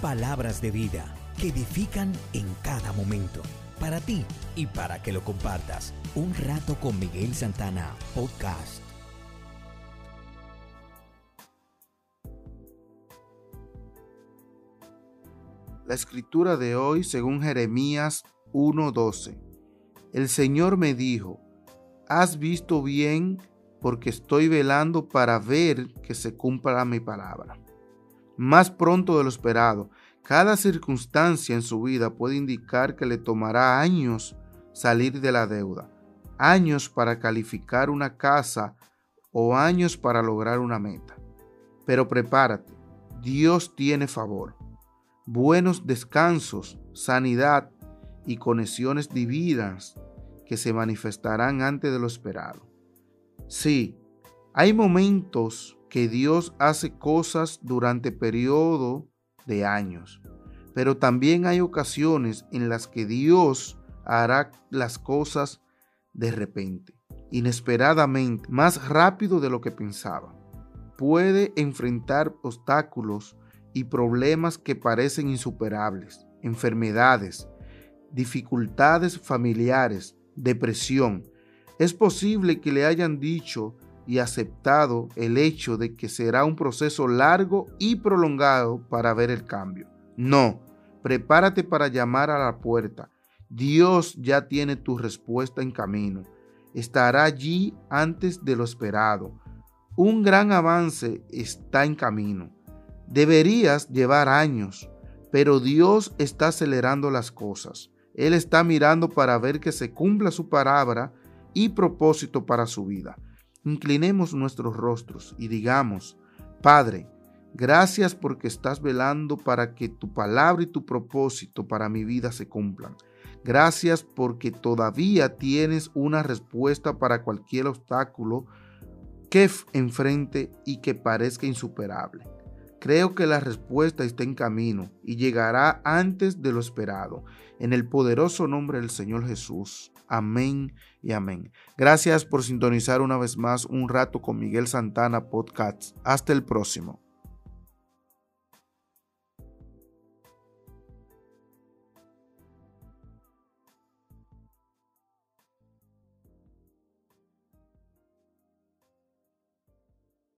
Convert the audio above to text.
palabras de vida que edifican en cada momento. Para ti y para que lo compartas. Un rato con Miguel Santana, podcast. La escritura de hoy según Jeremías 1:12. El Señor me dijo, has visto bien porque estoy velando para ver que se cumpla mi palabra. Más pronto de lo esperado, cada circunstancia en su vida puede indicar que le tomará años salir de la deuda, años para calificar una casa o años para lograr una meta. Pero prepárate, Dios tiene favor, buenos descansos, sanidad y conexiones divinas que se manifestarán antes de lo esperado. Sí, hay momentos que Dios hace cosas durante periodo de años, pero también hay ocasiones en las que Dios hará las cosas de repente, inesperadamente, más rápido de lo que pensaba. Puede enfrentar obstáculos y problemas que parecen insuperables, enfermedades, dificultades familiares, depresión, es posible que le hayan dicho y aceptado el hecho de que será un proceso largo y prolongado para ver el cambio. No, prepárate para llamar a la puerta. Dios ya tiene tu respuesta en camino. Estará allí antes de lo esperado. Un gran avance está en camino. Deberías llevar años, pero Dios está acelerando las cosas. Él está mirando para ver que se cumpla su palabra y propósito para su vida. Inclinemos nuestros rostros y digamos, Padre, gracias porque estás velando para que tu palabra y tu propósito para mi vida se cumplan. Gracias porque todavía tienes una respuesta para cualquier obstáculo que enfrente y que parezca insuperable. Creo que la respuesta está en camino y llegará antes de lo esperado. En el poderoso nombre del Señor Jesús. Amén y amén. Gracias por sintonizar una vez más un rato con Miguel Santana Podcast. Hasta el próximo.